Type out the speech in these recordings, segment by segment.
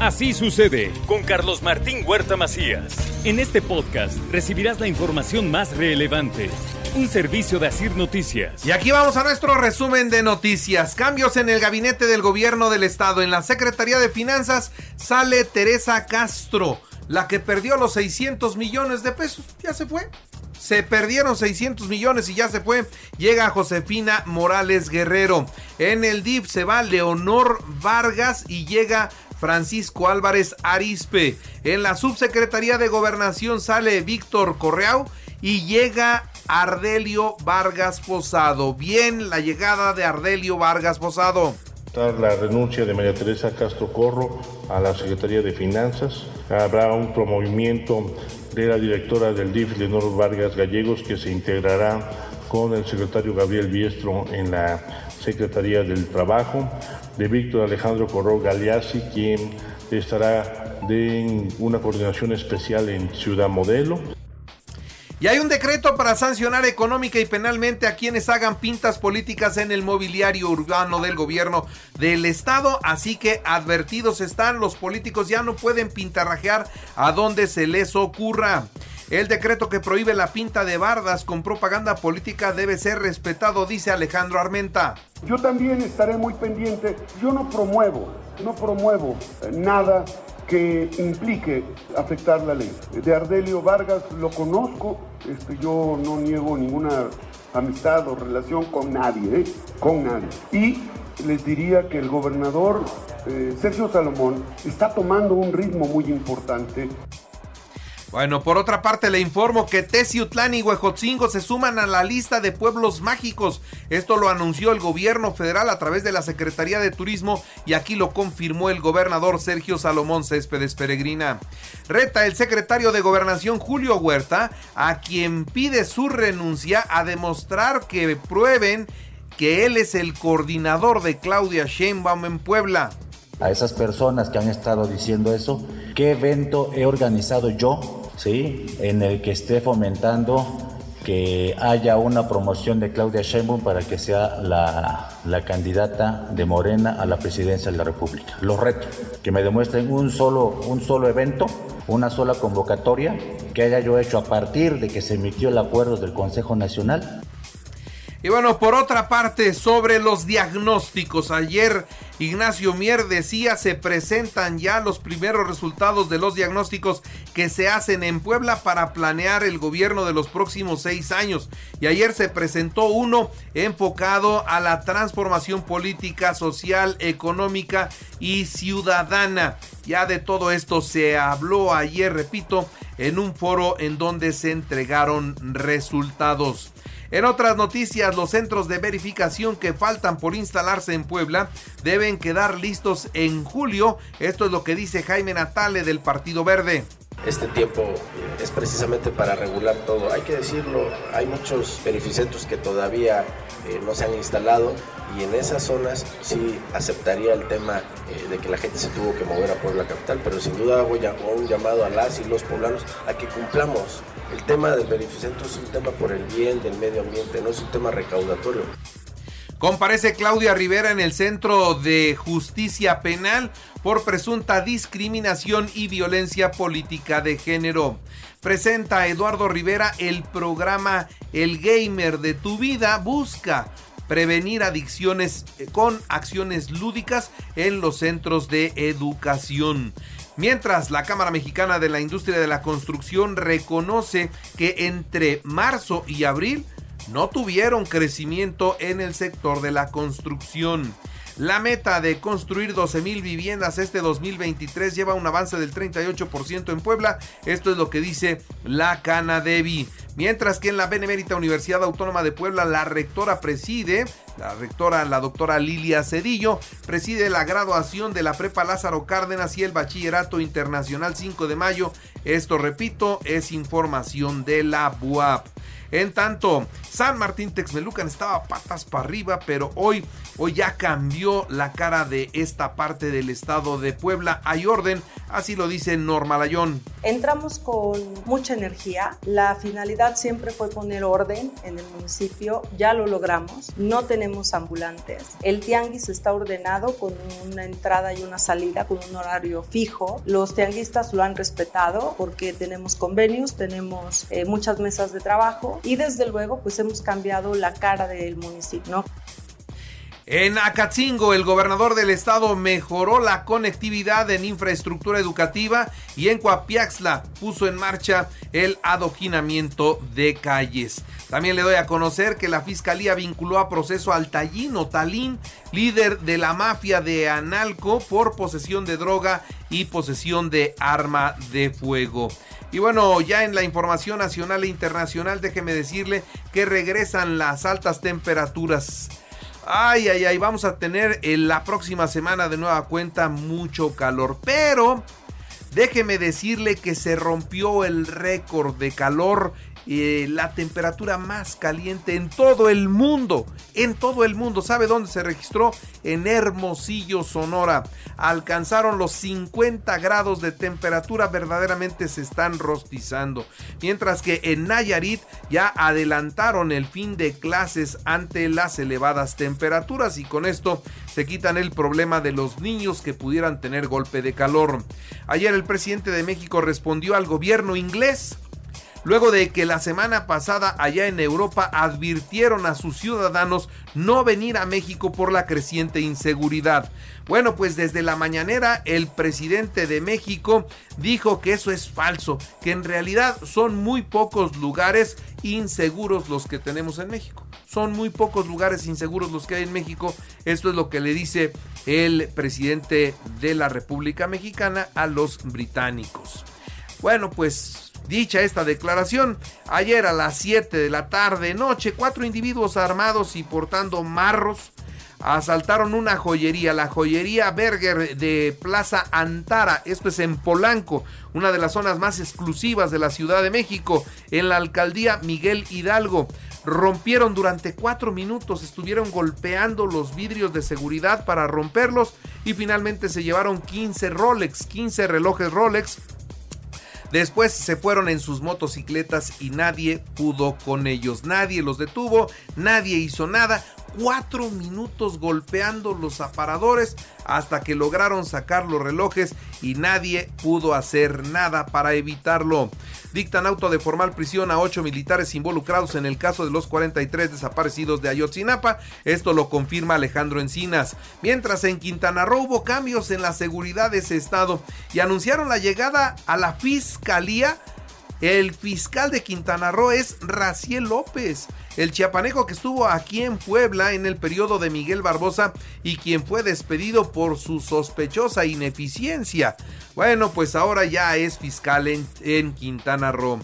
Así sucede con Carlos Martín Huerta Macías. En este podcast recibirás la información más relevante. Un servicio de Asir Noticias. Y aquí vamos a nuestro resumen de noticias. Cambios en el gabinete del gobierno del estado. En la Secretaría de Finanzas sale Teresa Castro, la que perdió los 600 millones de pesos. Ya se fue. Se perdieron 600 millones y ya se fue. Llega Josefina Morales Guerrero. En el DIF se va Leonor Vargas y llega Francisco Álvarez Arispe. En la subsecretaría de gobernación sale Víctor Correau y llega Ardelio Vargas Posado. Bien, la llegada de Ardelio Vargas Posado. La renuncia de María Teresa Castro Corro a la Secretaría de Finanzas. Habrá un promovimiento de la directora del DIF, Leonor Vargas Gallegos, que se integrará con el secretario Gabriel Biestro en la Secretaría del Trabajo de Víctor Alejandro Corro Galeazzi, quien estará de una coordinación especial en Ciudad Modelo. Y hay un decreto para sancionar económica y penalmente a quienes hagan pintas políticas en el mobiliario urbano del gobierno del estado. Así que advertidos están, los políticos ya no pueden pintarrajear a donde se les ocurra. El decreto que prohíbe la pinta de bardas con propaganda política debe ser respetado, dice Alejandro Armenta. Yo también estaré muy pendiente. Yo no promuevo, no promuevo nada que implique afectar la ley. De Ardelio Vargas lo conozco, este, yo no niego ninguna amistad o relación con nadie, ¿eh? con nadie. Y les diría que el gobernador eh, Sergio Salomón está tomando un ritmo muy importante. Bueno, por otra parte le informo que Teciutlán y Huejotzingo se suman a la lista de pueblos mágicos. Esto lo anunció el gobierno federal a través de la Secretaría de Turismo y aquí lo confirmó el gobernador Sergio Salomón Céspedes Peregrina. Reta el secretario de Gobernación Julio Huerta, a quien pide su renuncia a demostrar que prueben que él es el coordinador de Claudia Sheinbaum en Puebla a esas personas que han estado diciendo eso, qué evento he organizado yo, ¿sí? En el que esté fomentando que haya una promoción de Claudia Sheinbaum para que sea la, la, candidata de Morena a la presidencia de la República. Los reto, que me demuestren un solo, un solo evento, una sola convocatoria que haya yo hecho a partir de que se emitió el acuerdo del Consejo Nacional y bueno, por otra parte, sobre los diagnósticos. Ayer Ignacio Mier decía, se presentan ya los primeros resultados de los diagnósticos que se hacen en Puebla para planear el gobierno de los próximos seis años. Y ayer se presentó uno enfocado a la transformación política, social, económica y ciudadana. Ya de todo esto se habló ayer, repito, en un foro en donde se entregaron resultados. En otras noticias, los centros de verificación que faltan por instalarse en Puebla deben quedar listos en julio. Esto es lo que dice Jaime Natale del Partido Verde. Este tiempo es precisamente para regular todo. Hay que decirlo, hay muchos verificentros que todavía eh, no se han instalado y en esas zonas sí aceptaría el tema eh, de que la gente se tuvo que mover a Puebla Capital, pero sin duda voy a un llamado a las y los poblanos a que cumplamos. El tema del beneficentro es un tema por el bien del medio ambiente, no es un tema recaudatorio. Comparece Claudia Rivera en el Centro de Justicia Penal por presunta discriminación y violencia política de género. Presenta a Eduardo Rivera el programa El Gamer de tu vida. Busca prevenir adicciones con acciones lúdicas en los centros de educación. Mientras la Cámara Mexicana de la Industria de la Construcción reconoce que entre marzo y abril no tuvieron crecimiento en el sector de la construcción. La meta de construir 12 mil viviendas este 2023 lleva un avance del 38% en Puebla. Esto es lo que dice la Canadevi. Mientras que en la Benemérita Universidad Autónoma de Puebla, la rectora preside, la rectora, la doctora Lilia Cedillo, preside la graduación de la Prepa Lázaro Cárdenas y el Bachillerato Internacional 5 de mayo. Esto, repito, es información de la BUAP. En tanto, San Martín Texmelucan estaba patas para arriba, pero hoy, hoy ya cambió la cara de esta parte del estado de Puebla. Hay orden, Así lo dice Norma Layón. Entramos con mucha energía. La finalidad siempre fue poner orden en el municipio. Ya lo logramos. No tenemos ambulantes. El tianguis está ordenado con una entrada y una salida con un horario fijo. Los tianguistas lo han respetado porque tenemos convenios, tenemos eh, muchas mesas de trabajo y desde luego pues hemos cambiado la cara del municipio. En Acatzingo, el gobernador del estado mejoró la conectividad en infraestructura educativa y en Coapiaxla puso en marcha el adoquinamiento de calles. También le doy a conocer que la fiscalía vinculó a proceso al Tallino Talín, líder de la mafia de Analco, por posesión de droga y posesión de arma de fuego. Y bueno, ya en la información nacional e internacional, déjeme decirle que regresan las altas temperaturas. Ay, ay, ay, vamos a tener en la próxima semana de nueva cuenta mucho calor. Pero déjeme decirle que se rompió el récord de calor eh, la temperatura más caliente en todo el mundo. En todo el mundo. ¿Sabe dónde se registró? En Hermosillo, Sonora. Alcanzaron los 50 grados de temperatura. Verdaderamente se están rostizando. Mientras que en Nayarit ya adelantaron el fin de clases ante las elevadas temperaturas. Y con esto se quitan el problema de los niños que pudieran tener golpe de calor. Ayer el presidente de México respondió al gobierno inglés luego de que la semana pasada allá en Europa advirtieron a sus ciudadanos no venir a México por la creciente inseguridad. Bueno, pues desde la mañanera el presidente de México dijo que eso es falso, que en realidad son muy pocos lugares inseguros los que tenemos en México. Son muy pocos lugares inseguros los que hay en México. Esto es lo que le dice el presidente de la República Mexicana a los británicos. Bueno, pues Dicha esta declaración, ayer a las 7 de la tarde noche, cuatro individuos armados y portando marros asaltaron una joyería, la joyería Berger de Plaza Antara, esto es en Polanco, una de las zonas más exclusivas de la Ciudad de México, en la alcaldía Miguel Hidalgo. Rompieron durante cuatro minutos, estuvieron golpeando los vidrios de seguridad para romperlos y finalmente se llevaron 15 Rolex, 15 relojes Rolex, Después se fueron en sus motocicletas y nadie pudo con ellos. Nadie los detuvo, nadie hizo nada cuatro minutos golpeando los aparadores hasta que lograron sacar los relojes y nadie pudo hacer nada para evitarlo. Dictan auto de formal prisión a ocho militares involucrados en el caso de los 43 desaparecidos de Ayotzinapa. Esto lo confirma Alejandro Encinas. Mientras en Quintana Roo hubo cambios en la seguridad de ese estado y anunciaron la llegada a la fiscalía el fiscal de Quintana Roo es Raciel López, el chiapaneco que estuvo aquí en Puebla en el periodo de Miguel Barbosa y quien fue despedido por su sospechosa ineficiencia. Bueno, pues ahora ya es fiscal en, en Quintana Roo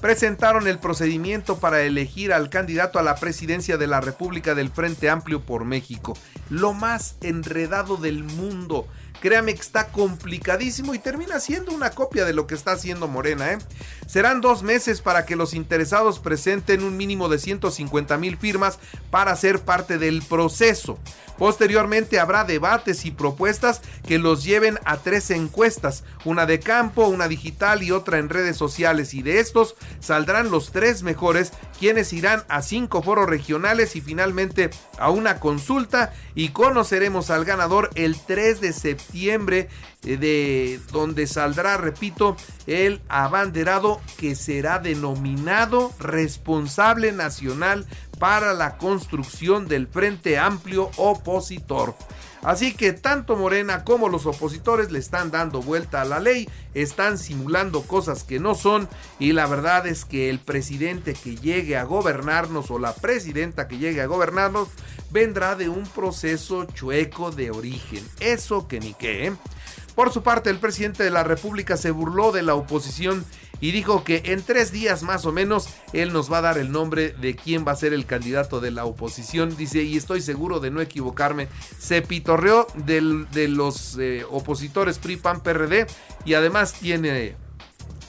presentaron el procedimiento para elegir al candidato a la presidencia de la República del Frente Amplio por México. Lo más enredado del mundo. Créame que está complicadísimo y termina siendo una copia de lo que está haciendo Morena. ¿eh? Serán dos meses para que los interesados presenten un mínimo de 150 mil firmas para ser parte del proceso. Posteriormente habrá debates y propuestas que los lleven a tres encuestas, una de campo, una digital y otra en redes sociales y de estos saldrán los tres mejores quienes irán a cinco foros regionales y finalmente a una consulta. Y conoceremos al ganador el 3 de septiembre eh, de donde saldrá, repito, el abanderado que será denominado responsable nacional para la construcción del Frente Amplio opositor. Así que tanto Morena como los opositores le están dando vuelta a la ley, están simulando cosas que no son y la verdad es que el presidente que llegue a gobernarnos o la presidenta que llegue a gobernarnos vendrá de un proceso chueco de origen. Eso que ni qué. ¿eh? Por su parte, el presidente de la República se burló de la oposición y dijo que en tres días más o menos él nos va a dar el nombre de quién va a ser el candidato de la oposición. Dice, y estoy seguro de no equivocarme, se pitorreó de los eh, opositores PRI, PAN, PRD y además tiene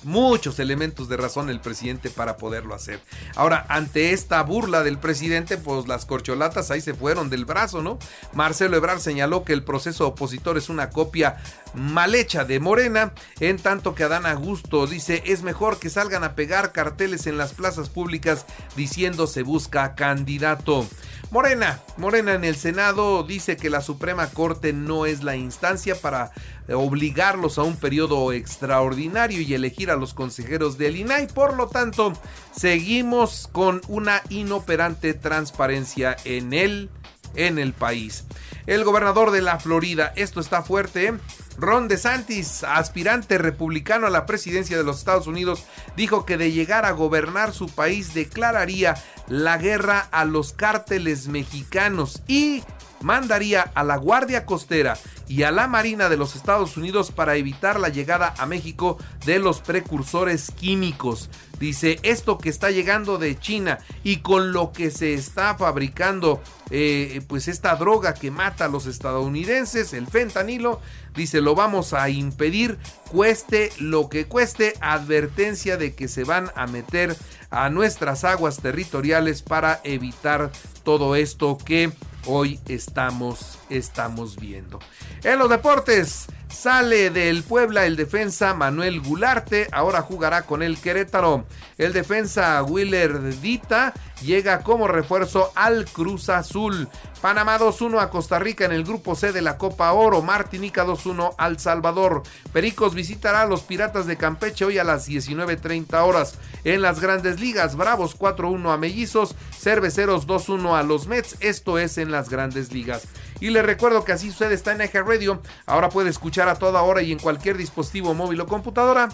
muchos elementos de razón el presidente para poderlo hacer. Ahora, ante esta burla del presidente, pues las corcholatas ahí se fueron del brazo, ¿no? Marcelo Ebrard señaló que el proceso opositor es una copia mal hecha de Morena, en tanto que Adán Augusto dice es mejor que salgan a pegar carteles en las plazas públicas diciendo se busca candidato. Morena, Morena en el Senado dice que la Suprema Corte no es la instancia para obligarlos a un periodo extraordinario y elegir a los consejeros del INAI. Por lo tanto, seguimos con una inoperante transparencia en el, en el país. El gobernador de la Florida, esto está fuerte, Ron DeSantis, aspirante republicano a la presidencia de los Estados Unidos, dijo que de llegar a gobernar su país declararía la guerra a los cárteles mexicanos y mandaría a la Guardia Costera y a la Marina de los Estados Unidos para evitar la llegada a México de los precursores químicos. Dice, esto que está llegando de China y con lo que se está fabricando, eh, pues esta droga que mata a los estadounidenses, el fentanilo, dice, lo vamos a impedir, cueste lo que cueste, advertencia de que se van a meter a nuestras aguas territoriales para evitar todo esto que hoy estamos, estamos viendo. En los deportes, sale del Puebla el defensa Manuel Gularte, ahora jugará con el Querétaro. El defensa Willer Dita llega como refuerzo al Cruz Azul. Panamá 2-1 a Costa Rica en el grupo C de la Copa Oro. Martinica 2-1 al Salvador. Pericos visitará a los Piratas de Campeche hoy a las 19.30 horas. En las grandes ligas, Bravos 4-1 a Mellizos, Cerveceros 2-1 a los Mets. Esto es en las grandes ligas. Y les recuerdo que así sucede está en Eje Radio. Ahora puede escuchar a toda hora y en cualquier dispositivo móvil o computadora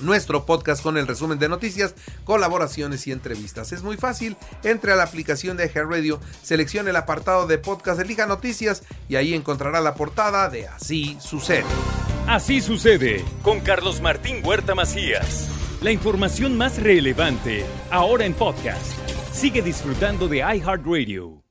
nuestro podcast con el resumen de noticias, colaboraciones y entrevistas. Es muy fácil, entre a la aplicación de Eje Radio, seleccione el apartado de podcast, elija noticias y ahí encontrará la portada de Así sucede. Así sucede con Carlos Martín Huerta Macías. La información más relevante ahora en podcast. Sigue disfrutando de iHeartRadio.